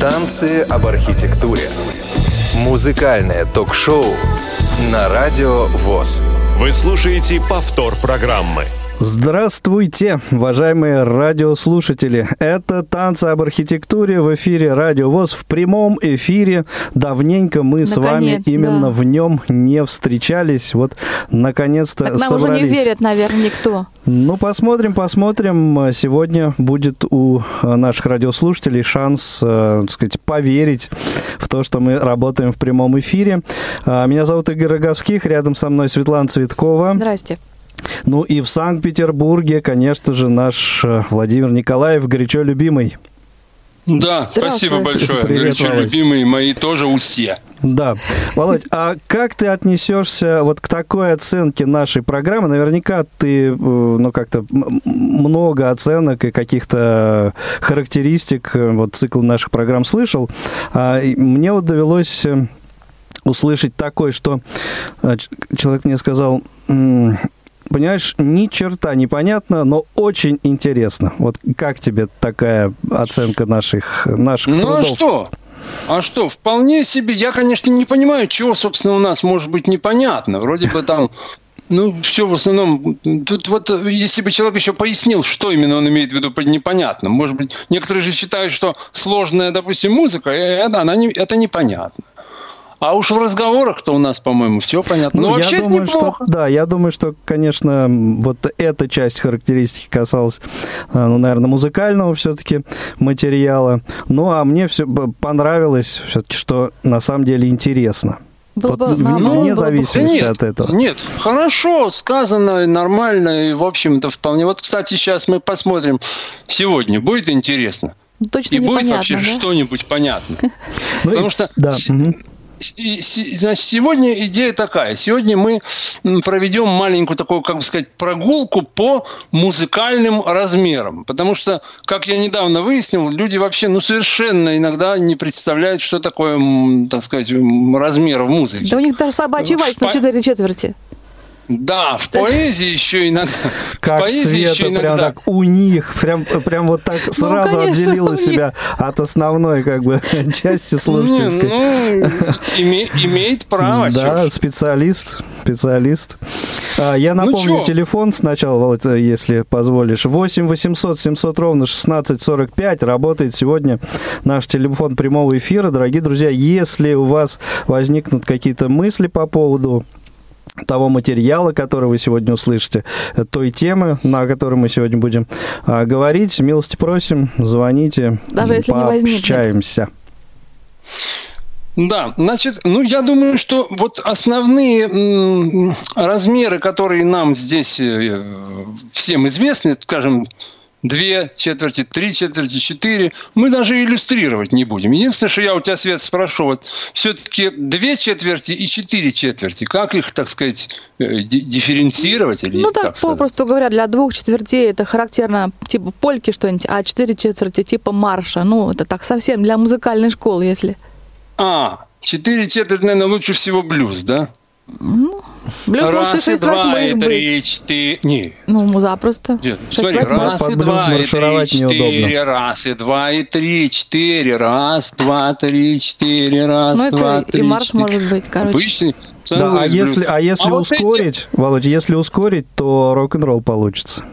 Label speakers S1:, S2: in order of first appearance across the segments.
S1: Танцы об архитектуре. Музыкальное ток-шоу на радио ВОЗ.
S2: Вы слушаете повтор программы.
S3: Здравствуйте, уважаемые радиослушатели. Это «Танцы об архитектуре» в эфире «Радио ВОЗ» в прямом эфире. Давненько мы наконец, с вами именно
S4: да.
S3: в нем не встречались. Вот, наконец-то
S4: так нам
S3: собрались.
S4: уже не верят, наверное, никто.
S3: Ну, посмотрим, посмотрим. Сегодня будет у наших радиослушателей шанс, э, так сказать, поверить в то, что мы работаем в прямом эфире. А, Меня зовут Игорь Роговских, рядом со мной Светлана Цветкова.
S4: Здрасте.
S3: Ну и в Санкт-Петербурге, конечно же, наш э, Владимир Николаев, горячо любимый.
S5: Да, спасибо большое.
S3: Привет,
S5: Горячо
S3: Володь.
S5: любимые мои тоже устья.
S3: Да. Володь, а как ты отнесешься вот к такой оценке нашей программы? Наверняка ты, э, ну, как-то много оценок и каких-то характеристик, э, вот цикл наших программ слышал. А мне вот довелось услышать такое, что человек мне сказал, понимаешь, ни черта непонятно, но очень интересно. Вот как тебе такая оценка наших, наших
S5: Ну а
S3: трудов?
S5: что? А что, вполне себе. Я, конечно, не понимаю, чего, собственно, у нас может быть непонятно. Вроде бы там, ну, все в основном... Тут вот, если бы человек еще пояснил, что именно он имеет в виду под непонятным. Может быть, некоторые же считают, что сложная, допустим, музыка, это, она не, это непонятно. А уж в разговорах-то у нас, по-моему, все понятно. Ну, вообще
S3: я
S5: это
S3: думаю,
S5: неплохо.
S3: что да, я думаю, что, конечно, вот эта часть характеристики касалась, а, ну, наверное, музыкального все-таки материала. Ну, а мне все понравилось все-таки, что на самом деле интересно.
S4: Было
S3: Вот
S4: бы, наоборот,
S3: вне
S4: было бы
S3: зависимости
S5: Да
S3: от этого.
S5: Нет, хорошо сказано, нормально, и, в общем-то, вполне. Вот, кстати, сейчас мы посмотрим сегодня. Будет интересно.
S4: Ну, Точно
S5: И будет вообще
S4: да?
S5: что-нибудь понятно.
S3: Ну
S5: Потому что Значит, сегодня идея такая. Сегодня мы проведем маленькую такую, как бы сказать, прогулку по музыкальным размерам. Потому что, как я недавно выяснил, люди вообще ну, совершенно иногда не представляют, что такое, так сказать, размер в музыке.
S4: Да у них даже собачий
S5: В
S4: вальс на
S5: па-
S4: четыре четверти.
S5: Да, в поэзии еще иногда. в
S3: Как
S5: поэзии еще
S3: Света, прям так у них, прям, прям вот так сразу
S4: конечно,
S3: отделила себя от основной, как бы, части слушательской.
S5: Не, ну, име- имеет право.
S3: Да,
S5: ж.
S3: специалист, специалист. А, Я
S5: Ну
S3: напомню
S5: чё?
S3: телефон сначала, Володь, э, если позволишь. 8 800 700 ровно 1645. Работает сегодня наш телефон прямого эфира. Дорогие друзья, если у вас возникнут какие-то мысли по поводу того материала, который вы сегодня услышите, э, той темы, на которой мы сегодня будем а, говорить, милости просим, звоните,
S4: Даже если
S3: пообщаемся.
S5: Да, значит, ну я думаю, что вот основные м, размеры, которые нам здесь э, всем известны, скажем, две четверти, три четверти, четыре, мы даже иллюстрировать не будем. Единственное, что я у тебя, Свет, спрошу, вот все-таки две четверти и четыре четверти, как их, так сказать, э, ди- дифференцировать? Или
S4: Ну, так, попросту говоря, для двух четвертей это характерно, типа польки что-нибудь, а четыре четверти типа марша. Ну, это так совсем для музыкальной школы, если...
S5: А, четыре четверти, наверное, лучше всего блюз, да?
S4: Блюз может и
S5: Раз, и
S4: шесть
S5: два,
S4: восьмых
S5: и три, четыре. Не,
S4: Ну, запросто.
S5: Нет, смотри, раз и два, и три, четыре, раз и два, и три, четыре, раз, два, три, четыре, раз,
S4: Ну,
S5: два,
S4: это
S5: три,
S4: и марш может быть, короче.
S5: Обычный
S3: Да, а
S5: блюз.
S3: если, а если
S5: А вот эти-
S3: ускорить, Володя, если ускорить, то рок-н-ролл получится.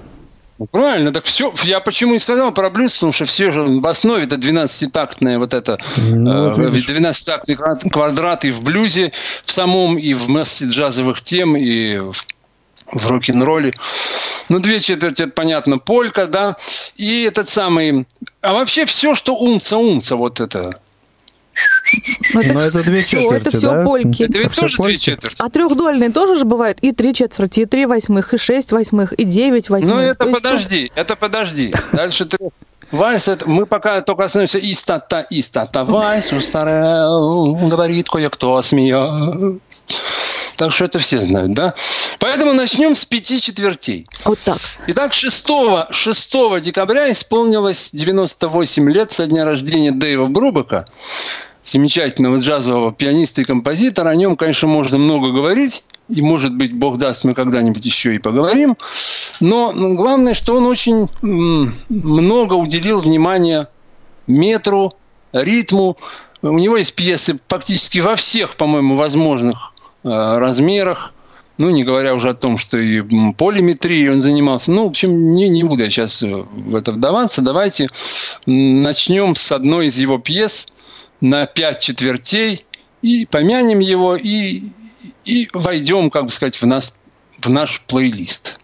S5: Ну, Правильно, так все. Я почему и сказал про блюз, потому что все же в основе это 12-тактная вот это
S3: Ну, вот
S5: э,
S3: видишь.
S5: 12-тактный квад- квадрат и в блюзе в самом, и в массе джазовых тем, и в, в рок-н-ролле. Ну, две четверти, это понятно, полька, да, и этот самый... А вообще все, что умца-умца, вот это.
S4: Ну,
S3: Но это две четверти,
S4: Это все
S3: да?
S4: польки.
S5: Это ведь
S3: всё
S5: тоже две
S3: польки?
S5: четверти.
S4: А трехдольные тоже же бывают и три четверти, и три восьмых, и шесть восьмых, и девять восьмых.
S5: Ну, это
S4: То есть,
S5: подожди, это подожди. Дальше ты... Вальс, это, мы пока только остановимся истата, истата, вальс устарел, говорит кое-кто, смея. Так что это все знают, да? Поэтому начнем с пяти четвертей.
S4: Вот так.
S5: Итак, 6, 6 декабря исполнилось 98 лет со дня рождения Дэйва Брубека, замечательного джазового пианиста и композитора. О нем, конечно, можно много говорить. И, может быть, Бог даст, мы когда-нибудь еще и поговорим. Но главное, что он очень много уделил внимания метру, ритму. У него есть пьесы практически во всех, по-моему, возможных размерах. Ну, не говоря уже о том, что и полиметрией он занимался. Ну, в общем, не, не буду я сейчас в это вдаваться. Давайте начнем с одной из его пьес на пять четвертей и помянем его, и, и войдем, как бы сказать, в, нас, в наш плейлист.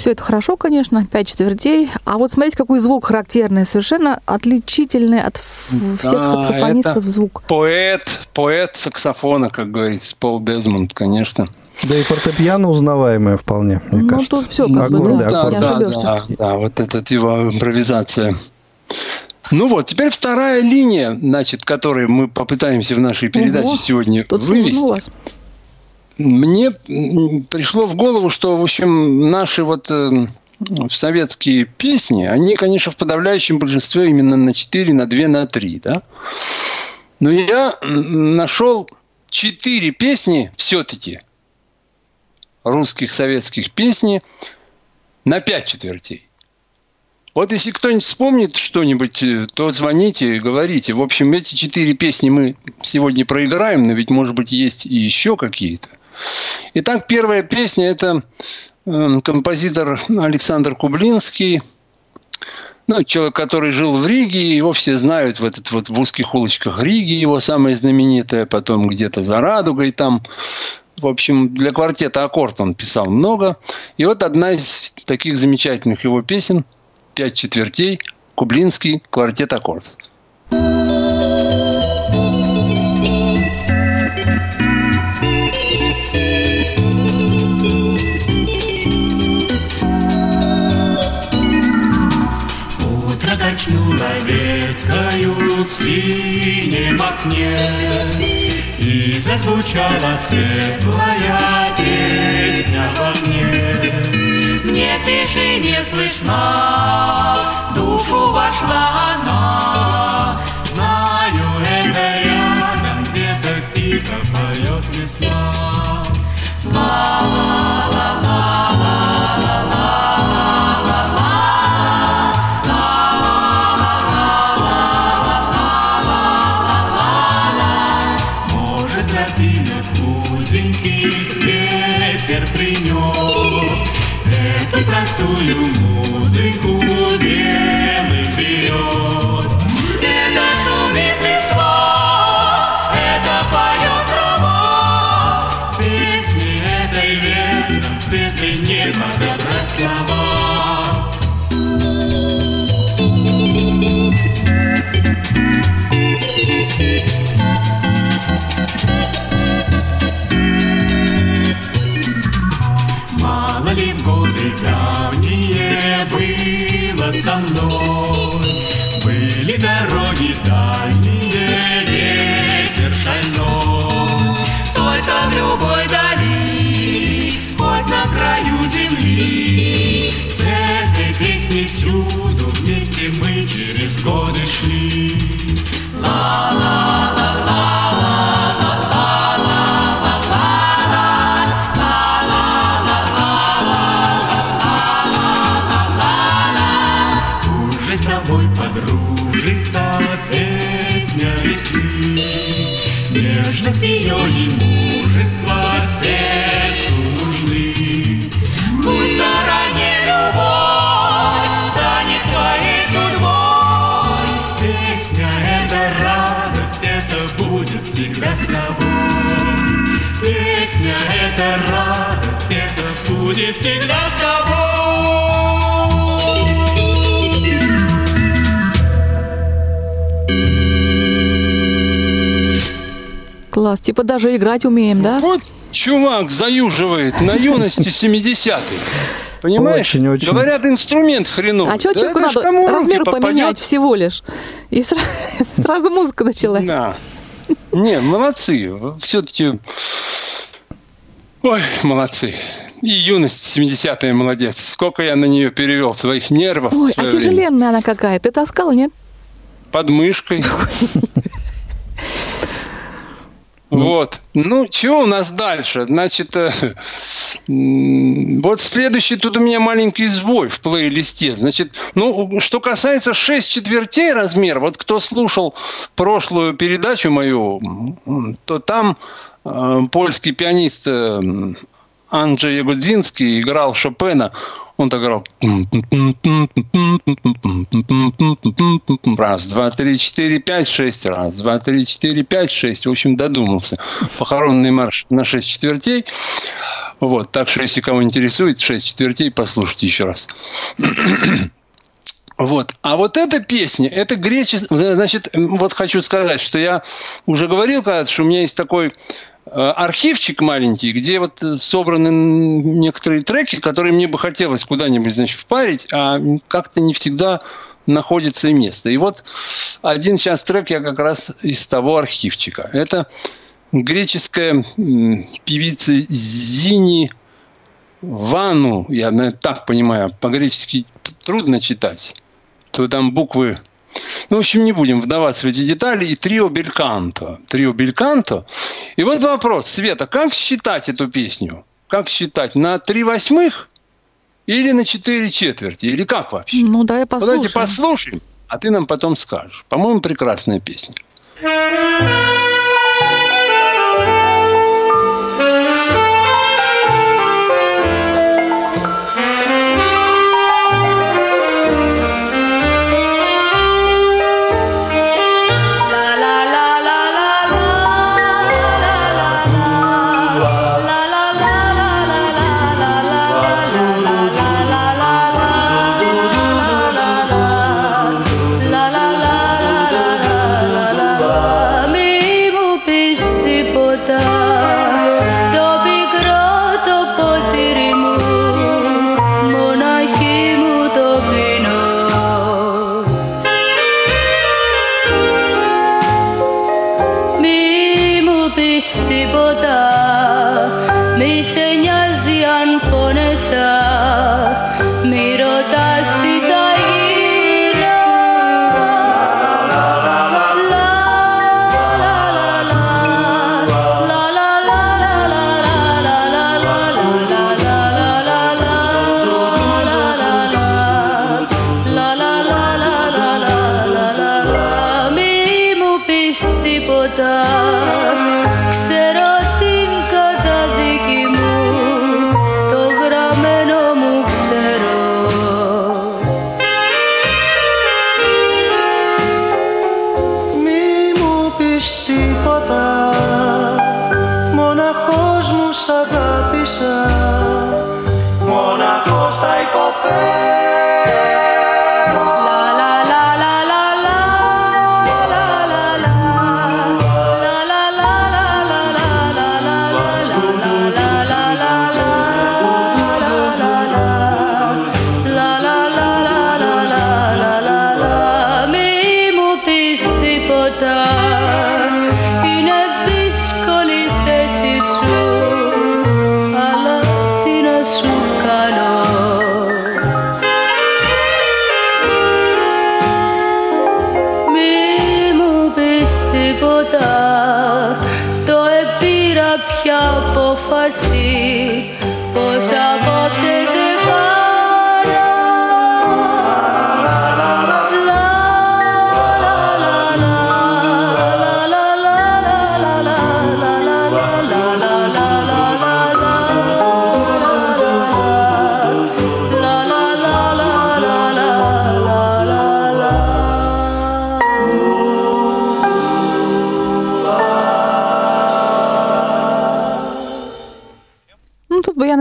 S4: Все это хорошо, конечно, пять четвертей. А вот смотрите, какой звук характерный, совершенно отличительный от всех да, саксофонистов звук.
S5: Поэт, поэт саксофона, как говорится, Пол Дезмонд, конечно.
S3: Да и фортепиано узнаваемое вполне, мне
S4: ну,
S3: кажется.
S4: Ну, тут все как аккорды,
S3: бы, да,
S5: да, да, да, да, вот этот его импровизация. Ну вот, теперь вторая линия, значит, которую мы попытаемся в нашей передаче Ого, сегодня тут вывести. Вас. Мне пришло в голову, что, в общем, наши вот э, советские песни, они, конечно, в подавляющем большинстве именно на 4, на 2, на 3, да? Но я нашел четыре песни все-таки русских советских песни на пять четвертей. Вот если кто-нибудь вспомнит что-нибудь, э, то звоните говорите. В общем, эти четыре песни мы сегодня проиграем, но ведь, может быть, есть и еще какие-то. Итак, первая песня – это э, композитор Александр Кублинский. Ну, человек, который жил в Риге, его все знают в, этот, вот, в узких улочках Риги, его самая знаменитая, потом где-то за Радугой там. В общем, для квартета «Аккорд» он писал много. И вот одна из таких замечательных его песен – пять четвертей, Кублинский, квартет аккорд.
S6: Утро качнуло веткою в синем окне И зазвучала светлая песня в огне мне в тишине слышна, душу вошла она. Знаю, это рядом где-то тихо поет весна. Может,
S4: Класс, типа даже играть умеем, да?
S5: Вот чувак заюживает на юности 70-х. Понимаешь?
S3: Очень, очень.
S5: Говорят, инструмент хреновый.
S4: А что да человеку надо размер поменять всего лишь? И сразу, сразу музыка началась.
S5: Да. Не, молодцы. Все-таки... Ой, молодцы. И юность 70-я молодец. Сколько я на нее перевел своих нервов.
S4: Ой, а тяжеленная она какая. Ты таскал, нет?
S5: Под мышкой. Ну. Вот. Ну, что у нас дальше? Значит, э, вот следующий тут у меня маленький сбой в плейлисте. Значит, ну, что касается 6 четвертей размер, вот кто слушал прошлую передачу мою, то там э, польский пианист э, Анджей Ягудзинский играл Шопена.
S7: Он так играл. Раз, два, три, четыре, пять, шесть. Раз, два, три, четыре, пять, шесть. В общем, додумался. Похоронный марш на шесть четвертей. Вот, так что, если кого интересует, шесть четвертей, послушайте еще раз. Вот. А вот эта песня, это греческая... Значит, вот хочу сказать, что я уже говорил когда-то, что у меня есть такой архивчик маленький, где вот собраны некоторые треки, которые мне бы хотелось куда-нибудь, значит, впарить, а как-то не всегда находится место. И вот один сейчас трек я как раз из того архивчика. Это греческая певица Зини Вану, я так понимаю, по-гречески трудно читать, то там буквы ну, в общем, не будем вдаваться в эти детали. И трио Бельканто. Трио Бельканто. И вот вопрос, Света, как считать эту песню? Как считать? На три восьмых или на четыре четверти? Или как вообще?
S4: Ну, да, я послушаю.
S7: Давайте послушаем, а ты нам потом скажешь. По-моему, прекрасная песня.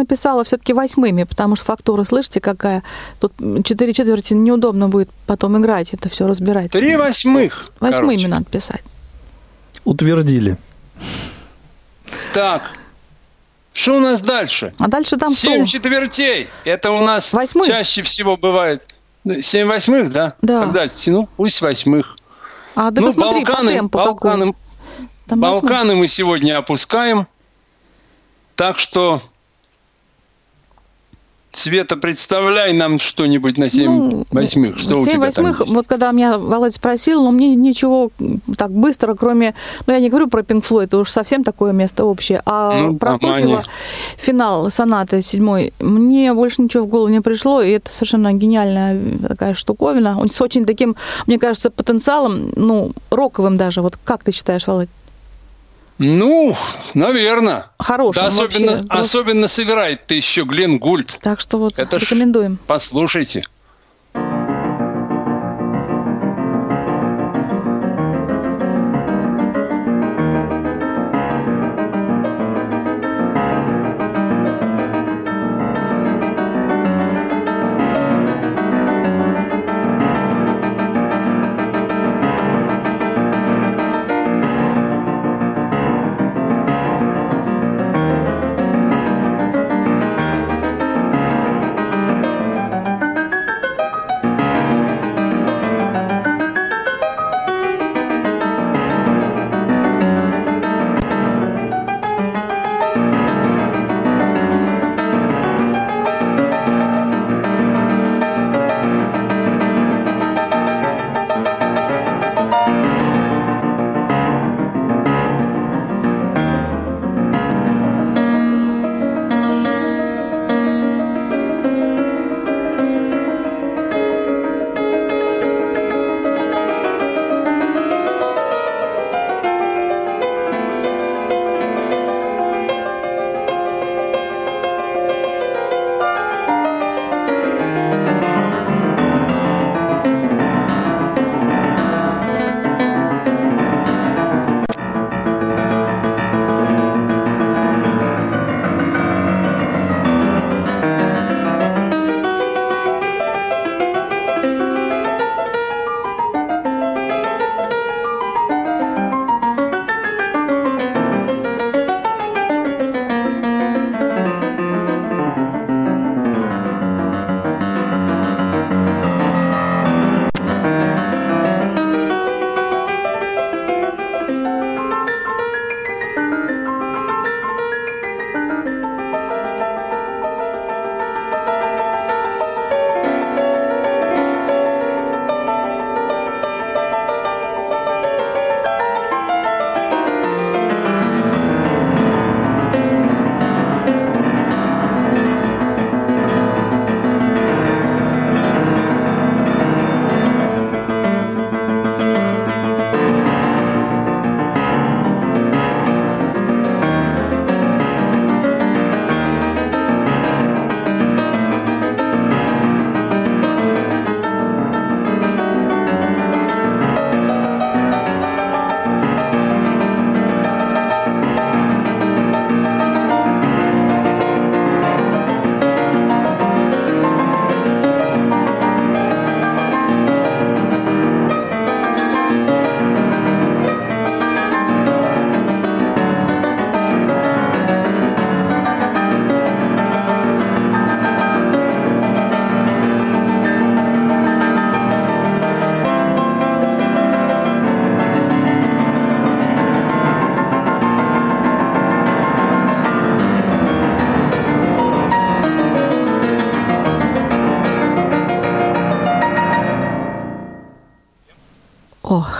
S4: Написала все-таки восьмыми, потому что фактура, слышите, какая? Тут четыре четверти неудобно будет потом играть, это все разбирать.
S7: Три восьмых.
S4: Восьмыми
S7: короче.
S4: надо писать.
S3: Утвердили.
S7: Так. Что у нас дальше?
S4: А дальше там
S7: Семь
S4: что?
S7: четвертей. Это у нас
S4: Восьмых?
S7: чаще всего бывает. Ну, Семь восьмых, да?
S4: Да.
S7: Когда тяну? Пусть восьмых.
S4: А ты
S7: ну,
S4: посмотри по
S7: Балканы,
S4: темпу
S7: Балканы. Балканы мы сегодня опускаем. Так что, Света, представляй нам что-нибудь на семь
S4: Ну,
S7: восьмых. Что у
S4: Семь
S7: тебя там
S4: восьмых,
S7: есть?
S4: вот когда меня Володя спросил, но мне ничего так быстро, кроме, ну я не говорю про Пинк Флойд, это уж совсем такое место общее, а
S7: Ну,
S4: про
S7: нормально.
S4: Прокофьева финал сонаты седьмой, мне больше ничего в голову не пришло, и это совершенно гениальная такая штуковина, он с очень таким, мне кажется, потенциалом, ну, роковым даже, вот как ты считаешь, Володь?
S5: Ну, наверное.
S4: Хорошим
S5: Да, особенно,
S4: вообще.
S5: Особенно сыграет-то еще Глен Гульд.
S4: Так что вот
S5: Это
S4: рекомендуем.
S5: Послушайте.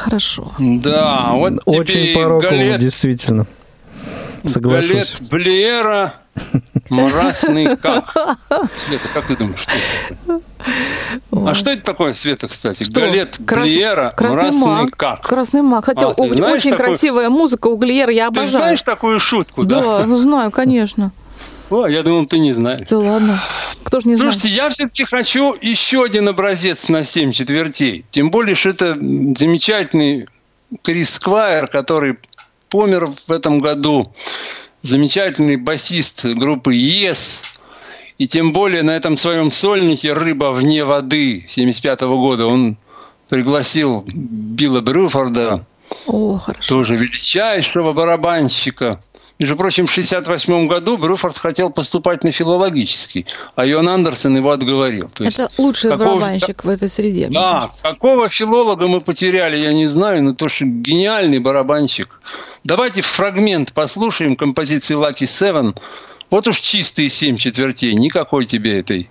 S4: Хорошо.
S5: Да, вот тебе
S3: Очень
S5: и
S3: по рокову,
S5: галет,
S3: действительно. Соглашусь.
S5: галет Блера, мрасный как. Света, как ты думаешь, что это такое? А что это такое, Света, кстати?
S4: Что?
S5: Галет
S4: Крас-
S5: Блера,
S4: Красный маг.
S5: как.
S4: Красный маг. Хотя
S5: А, ты знаешь
S4: очень
S5: такую-
S4: красивая музыка у Глиера, я
S5: Ты
S4: обожаю.
S5: знаешь такую шутку, да?
S4: Да, ну знаю, конечно.
S5: О, я думал, ты не знаешь.
S4: Да ладно. Кто ж не знает?
S5: Слушайте, я все-таки хочу еще один образец на 7 четвертей. Тем более, что это замечательный Крис Сквайр, который помер в этом году. Замечательный басист группы Yes. И тем более на этом своем сольнике «Рыба вне воды» 75 года он пригласил Билла Брюфорда,
S4: О, хорошо.
S5: тоже величайшего барабанщика. Между прочим, в 1968 году Брюфорд хотел поступать на филологический, а Йон Андерсон его отговорил. То есть
S4: Это лучший
S5: какого
S4: барабанщик в этой среде.
S5: Да,
S4: кажется.
S5: какого филолога мы потеряли, я не знаю, но то, что гениальный барабанщик. Давайте фрагмент послушаем композиции Lucky Seven. Вот уж чистые семь четвертей, никакой тебе этой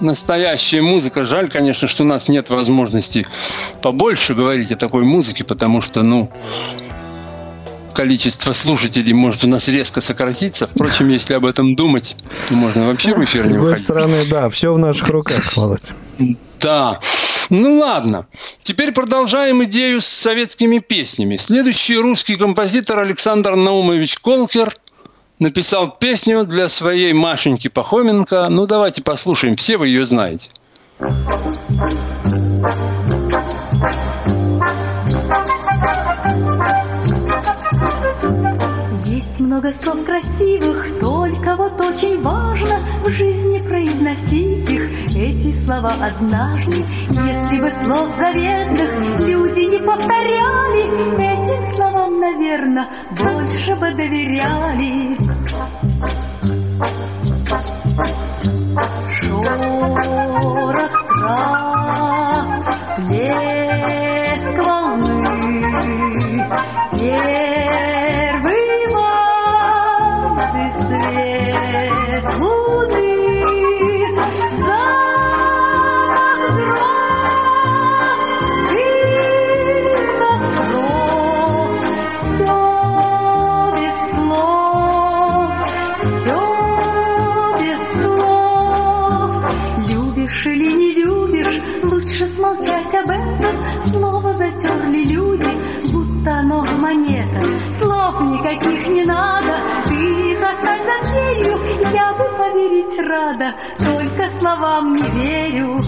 S5: настоящая музыка. Жаль, конечно, что у нас нет возможности побольше говорить о такой музыке, потому что, ну, количество слушателей может у нас резко сократиться. Впрочем, если об этом думать, то можно вообще в эфир
S3: С
S5: не
S3: другой
S5: выходить.
S3: стороны, да, все в наших руках, Володь.
S5: Да. Ну ладно. Теперь продолжаем идею с советскими песнями. Следующий русский композитор Александр Наумович Колкер написал песню для своей Машеньки Пахоменко. Ну давайте послушаем, все вы ее знаете.
S8: Есть много слов красивых, только вот очень важно в жизни произносить их. Эти слова однажды, если бы слов заветных люди не повторяли, этим словам, наверное, больше бы доверяли. Шорох трав, плеск волны, рада, только словам не верю.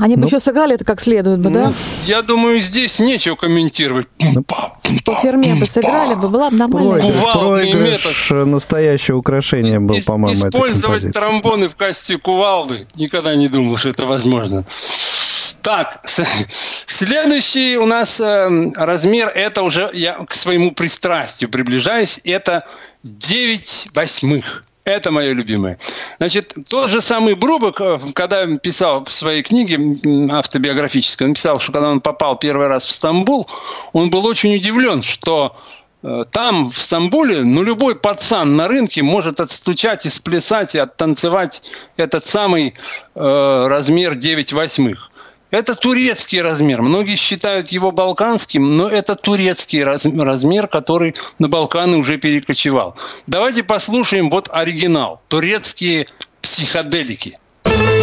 S4: Они бы
S3: Ну.
S4: еще сыграли это как следует бы, да?
S5: Ну, я думаю, здесь нечего комментировать.
S4: По ферменты сыграли бы, была бы нормальная.
S3: Проигрыш, проигрыш, настоящее украшение был, по-моему,
S5: Использовать тромбоны в качестве кувалды. Никогда не думал, что это возможно. Так, следующий у нас э, размер, это уже я к своему пристрастию приближаюсь, это 9 восьмых. Это мое любимое. Значит, тот же самый Брубок, э, когда писал в своей книге автобиографической, он писал, что когда он попал первый раз в Стамбул, он был очень удивлен, что э, там, в Стамбуле, ну, любой пацан на рынке может отстучать и сплясать, и оттанцевать этот самый э, размер 9 восьмых. Это турецкий размер. Многие считают его балканским, но это турецкий раз- размер, который на Балканы уже перекочевал. Давайте послушаем вот оригинал. Турецкие психоделики.
S9: Çay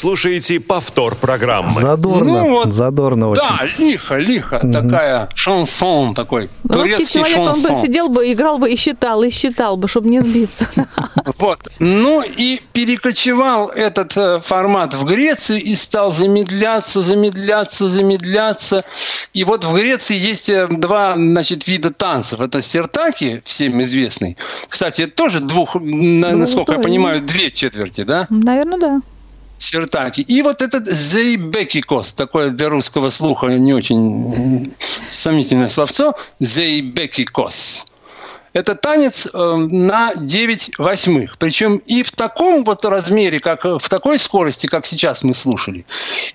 S2: слушаете повтор программы.
S3: Задорно,
S5: Ну вот,
S3: задорно очень.
S5: Да, лихо, лихо. Такая шансон такой.
S4: Русский
S5: Турецкий
S4: человек, он бы
S5: шансон.
S4: сидел бы, играл бы и считал, и считал бы, чтобы не сбиться.
S5: Вот. Ну и перекочевал этот э, формат в Грецию и стал замедляться, замедляться, замедляться. И вот в Греции есть э, два значит, вида танцев. Это сертаки, всем известный. Кстати, это тоже двух, на- насколько я
S4: Двух,
S5: понимаю, две четверти, да?
S4: Наверное, да.
S5: Сертаки. И вот этот зейбекикос, такое для русского слуха не очень сомнительное словцо, зейбекикос. Это танец э, на 9 восьмых. Причем и в таком вот размере, как в такой скорости, как сейчас мы слушали,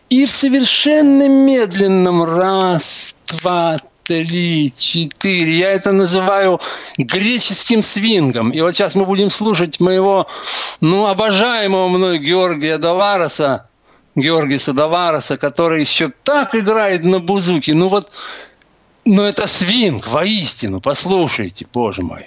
S5: и в совершенно медленном раз, два, три, четыре. Я это называю греческим свингом. И вот сейчас мы будем слушать моего, ну, обожаемого мной Георгия Далароса, Георгиса Далароса, который еще так играет на бузуке. Ну вот, ну это свинг, воистину, послушайте, боже мой.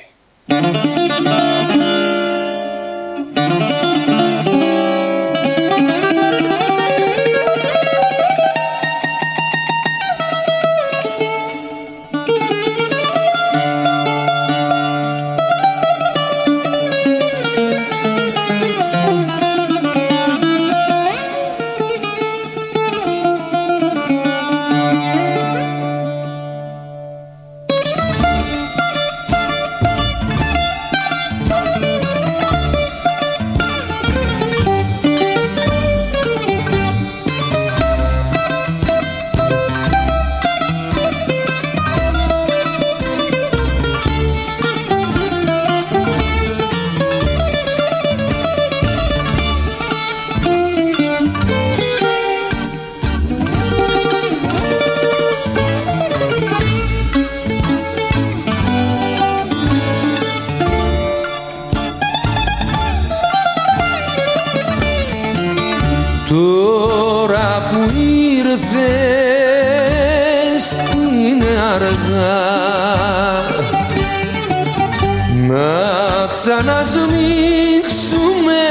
S9: Να ξανασμίξουμε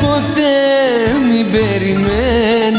S9: ποτέ μην περιμένεις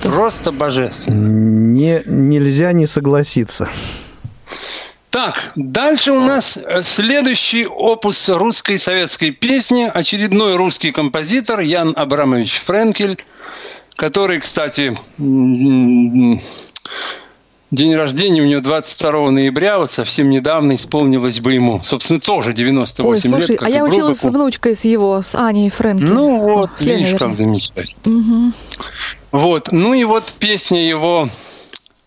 S5: Божественно. Просто божественно.
S3: Не, нельзя не согласиться.
S5: Так, дальше у нас э, следующий опус русской советской песни. Очередной русский композитор Ян Абрамович Френкель, который, кстати, день рождения у него 22 ноября, вот совсем недавно исполнилось бы ему. Собственно, тоже 98
S4: Ой, слушай,
S5: лет. как
S4: а я училась с внучкой с его, с Аней Фрэнки.
S5: Ну вот,
S4: Фле,
S5: видишь, как замечательно.
S4: Мгм.
S5: Вот. Ну и вот песня его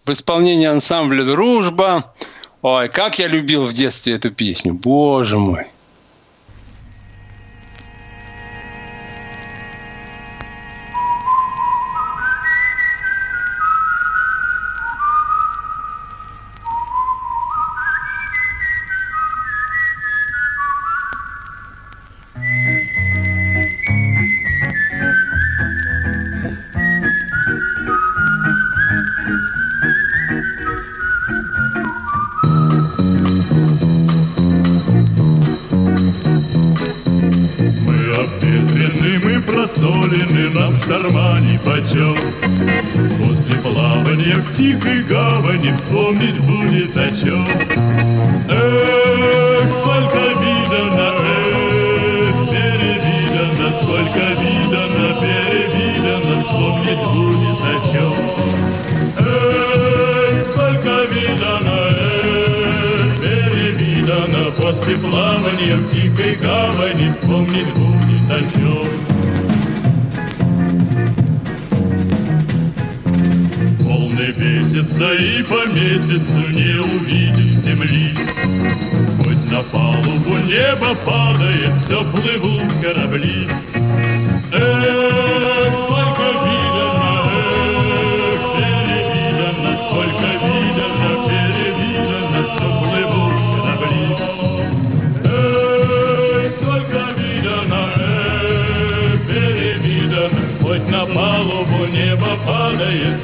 S5: в исполнении ансамбля «Дружба». Ой, как я любил в детстве эту песню. Боже мой.
S10: Просолены, нам шторма нипочем. После плавания в тихой гавани вспомнить будет о чем. Эх, сколько видано, эх, перевидано, сколько видано, перевидано, вспомнить будет о чем. Эх, сколько видано, эх, перевидано, после плавания в тихой гавани вспомнить будет о чем. Волны бесятся и по месяцу не увидишь земли. Хоть на палубу небо падает, все плывут корабли.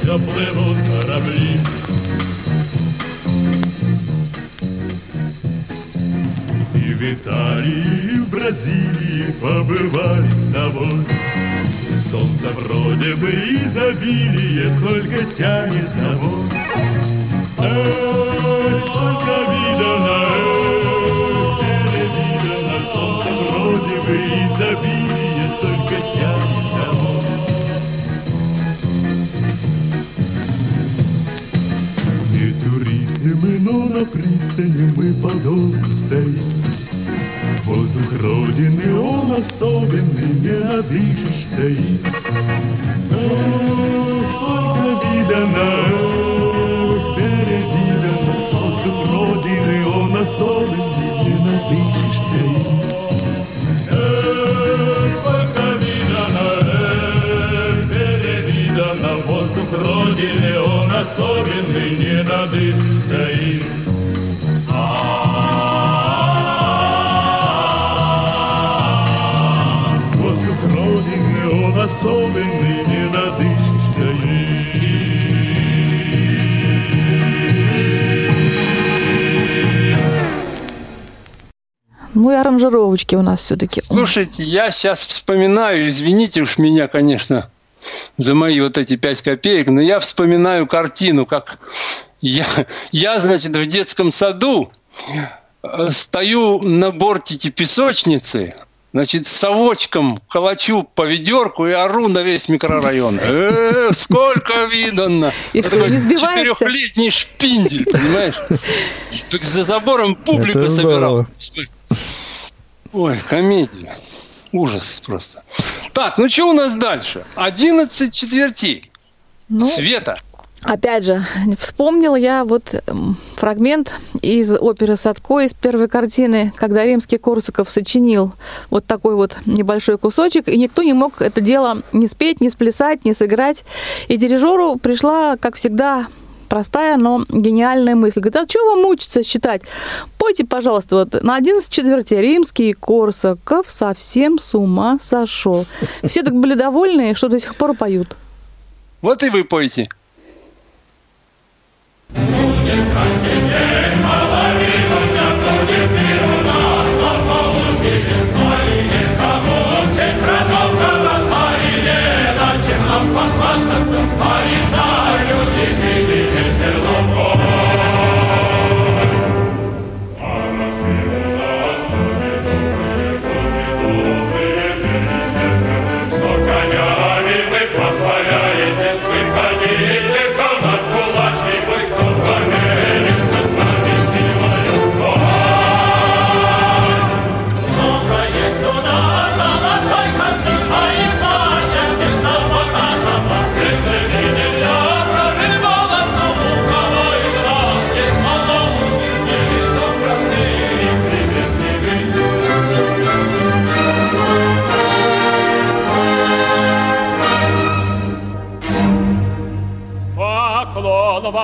S10: Все плывут корабли. И в Италии, и в Бразилии побывали с тобой. Солнце вроде бы изобилие, только тянет домой. Эх, сколько видано, эх, на пристани мы подолгу стоим. Воздух Родины, он особенный, не надышишься им.
S4: аранжировочки у нас все-таки.
S5: Слушайте, я сейчас вспоминаю, извините уж меня, конечно, за мои вот эти пять копеек, но я вспоминаю картину, как я, я значит, в детском саду э, стою на бортике песочницы, значит, с совочком колочу по ведерку и ору на весь микрорайон. Эх, сколько видано!
S4: И что, не сбиваешься?
S5: Четырехлетний шпиндель, понимаешь? За забором публика собиралась. Ой, комедия. Ужас просто. Так, ну что у нас дальше? 11 четвертей.
S4: Ну,
S5: Света.
S4: Опять же, вспомнил я вот фрагмент из оперы Садко, из первой картины, когда римский Корсаков сочинил вот такой вот небольшой кусочек, и никто не мог это дело не спеть, не сплясать, не сыграть. И дирижеру пришла, как всегда, простая, но гениальная мысль. Говорит, а что вам мучиться считать? Пойте, пожалуйста, вот на 11 четвертей римский Корсаков совсем с ума сошел. Все так были довольны, что до сих пор поют.
S5: Вот и вы пойте.
S11: Поклон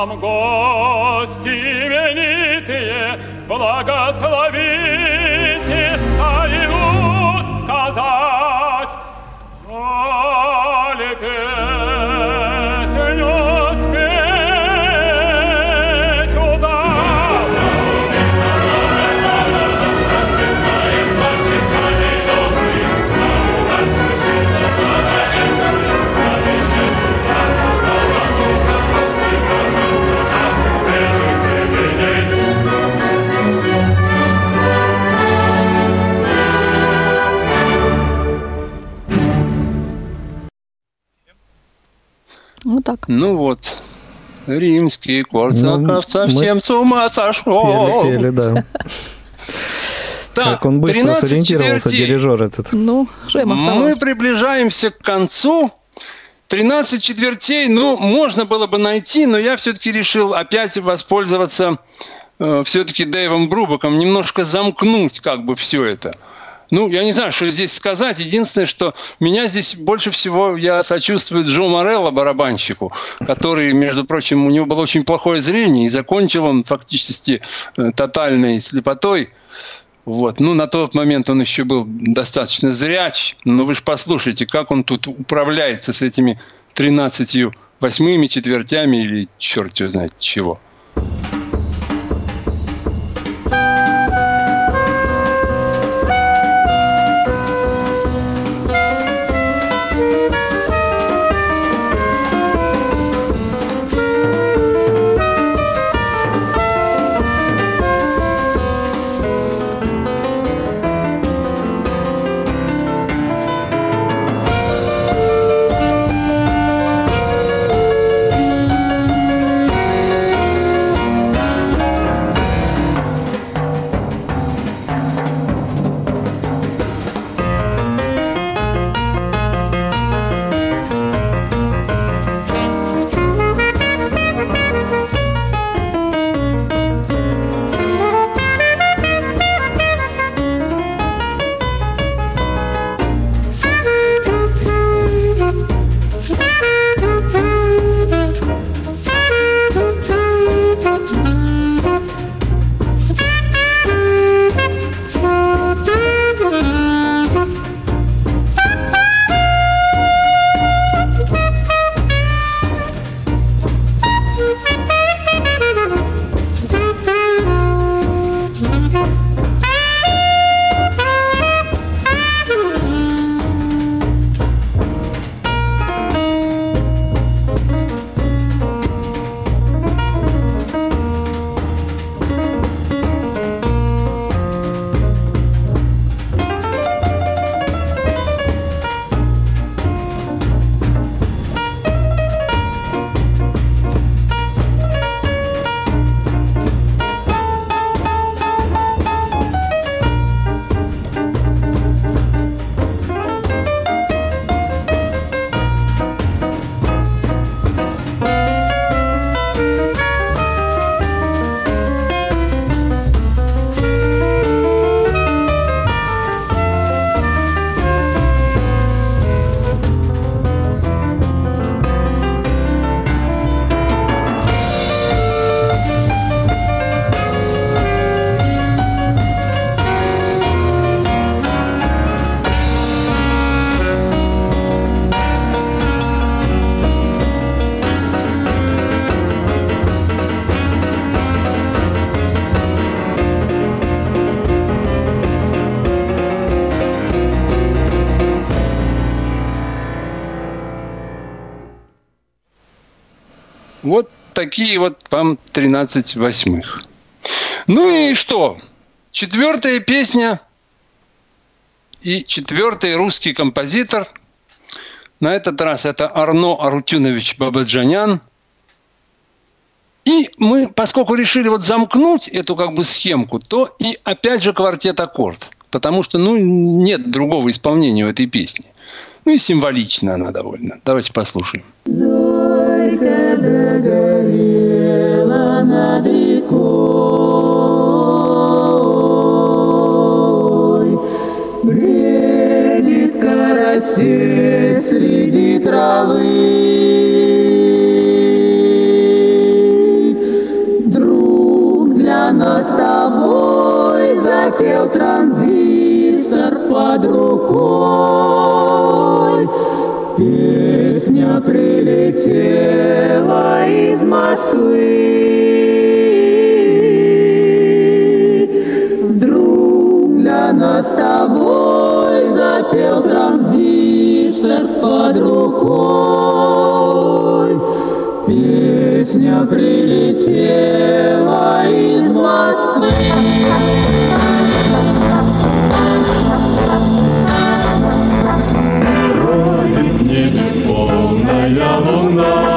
S11: вам, гости
S5: Ну вот. Римский Корсаков
S3: Ну, мы-
S5: совсем с ума сошел.
S3: Пели, пели, да.
S5: Так,
S3: Как он быстро
S5: 13
S3: сориентировался,
S5: четвертей.
S3: дирижер этот.
S4: Ну, что им
S5: Мы приближаемся к концу. 13 четвертей, ну, можно было бы найти, но я все-таки решил опять воспользоваться все-таки Дэйвом Брубаком, немножко замкнуть как бы все это. Ну, я не знаю, что здесь сказать. Единственное, что меня здесь больше всего я сочувствую Джо Морелло, барабанщику, который, между прочим, у него было очень плохое зрение, и закончил он фактически э, тотальной слепотой. Вот. Ну, на тот момент он еще был достаточно зряч, но вы же послушайте, как он тут управляется с этими 13 восьмыми четвертями или черт его знает чего. Такие вот вам 13 восьмых. Ну и что? Четвертая песня и четвертый русский композитор. На этот раз это Арно Арутюнович Бабаджанян. И мы, поскольку решили вот замкнуть эту как бы схемку, то и опять же квартет аккорд. Потому что, ну, нет другого исполнения у этой песни. Ну и символично она довольно. Давайте послушаем.
S12: Зорька догорела над рекой, Бредит карасель среди травы. Друг для нас с тобой запел транзистор под рукой. Песня прилетела из Москвы. Вдруг для нас с тобой запел транзистор под рукой. Песня прилетела из Москвы.
S5: Yahungah.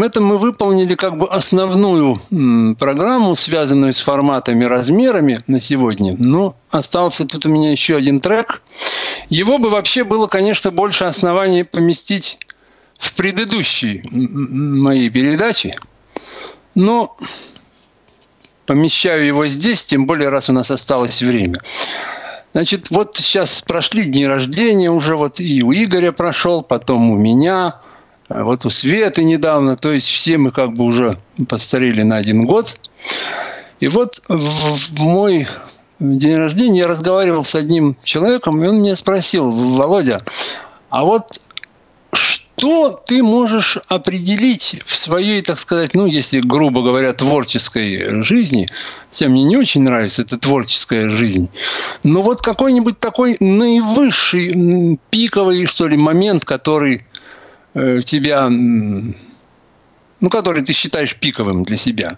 S5: Товарищи, это мы выполнили как бы основную программу, связанную с форматами, размерами на сегодня. Но остался тут у меня еще один трек. Его бы вообще было, конечно, больше оснований поместить в предыдущие мои передачи. Но помещаю его здесь, тем более, раз у нас осталось время. Значит, вот сейчас прошли дни рождения уже, вот и у Игоря прошел, потом у меня, вот у Светы недавно, то есть все мы как бы уже постарели на один год. И вот в, мой день рождения я разговаривал с одним человеком, и он меня спросил, Володя, а вот что ты можешь определить в своей, так сказать, ну, если грубо говоря, творческой жизни, хотя мне не очень нравится эта творческая жизнь, но вот какой-нибудь такой наивысший, пиковый, что ли, момент, который тебя, м, ну, который ты считаешь пиковым для себя,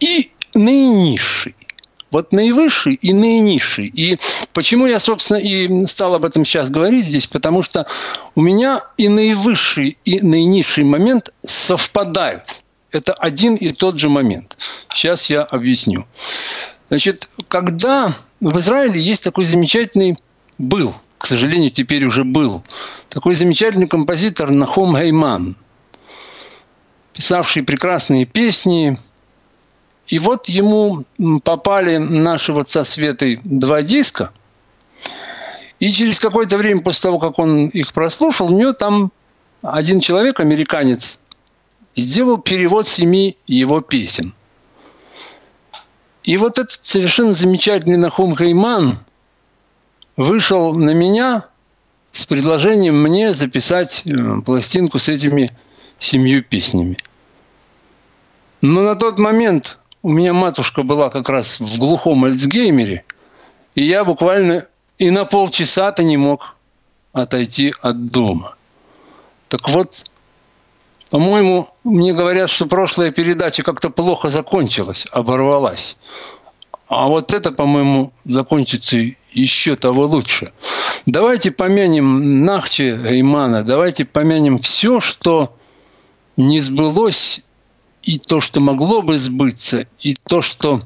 S5: и наинизший. Вот наивысший и наинизший. И почему я, собственно, и стал об этом сейчас говорить здесь, потому что у меня и наивысший, и наинизший момент совпадают. Это один и тот же момент. Сейчас я объясню. Значит, когда в Израиле есть такой замечательный был, к сожалению, теперь уже был, такой замечательный композитор Нахом Гейман, писавший прекрасные песни, и вот ему попали наши вот со два диска. И через какое-то время после того, как он их прослушал, у него там один человек, американец, сделал перевод семи его песен. И вот этот совершенно замечательный Нахум Гайман вышел на меня с предложением мне записать э, пластинку с этими семью песнями. Но на тот момент у меня матушка была как раз в глухом Альцгеймере, и я буквально и на полчаса-то не мог отойти от дома. Так вот, по-моему, мне говорят, что прошлая передача как-то плохо закончилась, оборвалась. А вот это, по-моему, закончится еще того лучше. Давайте помянем Нахче Гаймана, давайте помянем все, что не сбылось, и то, что могло бы сбыться, и то, что...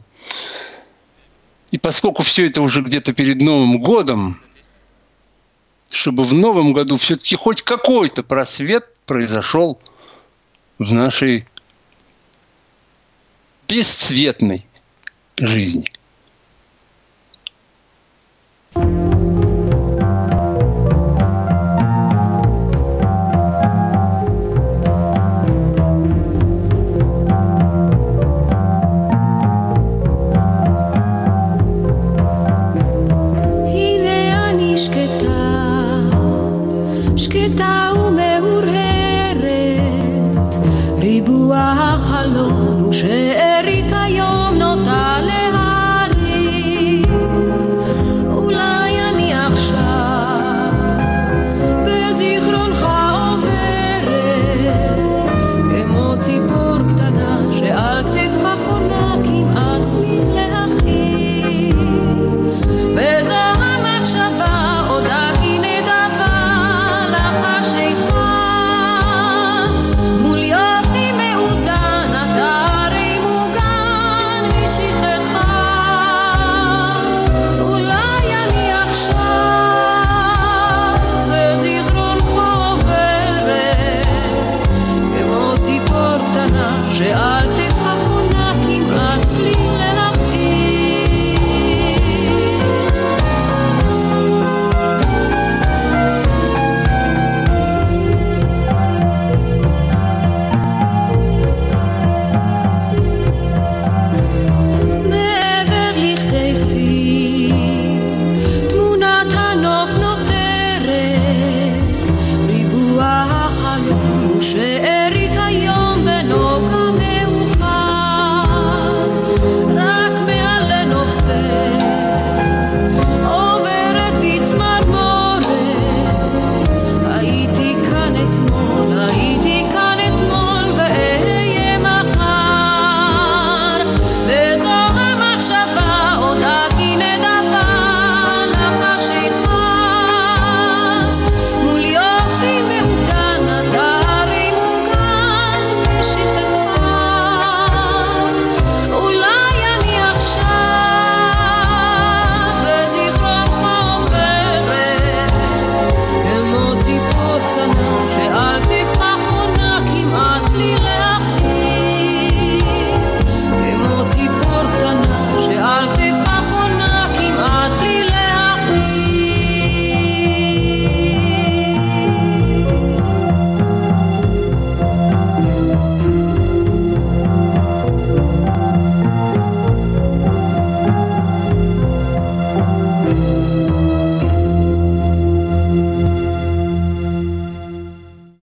S5: И поскольку все это уже где-то перед Новым годом, чтобы в Новом году все-таки хоть какой-то просвет произошел в нашей бесцветной жизни.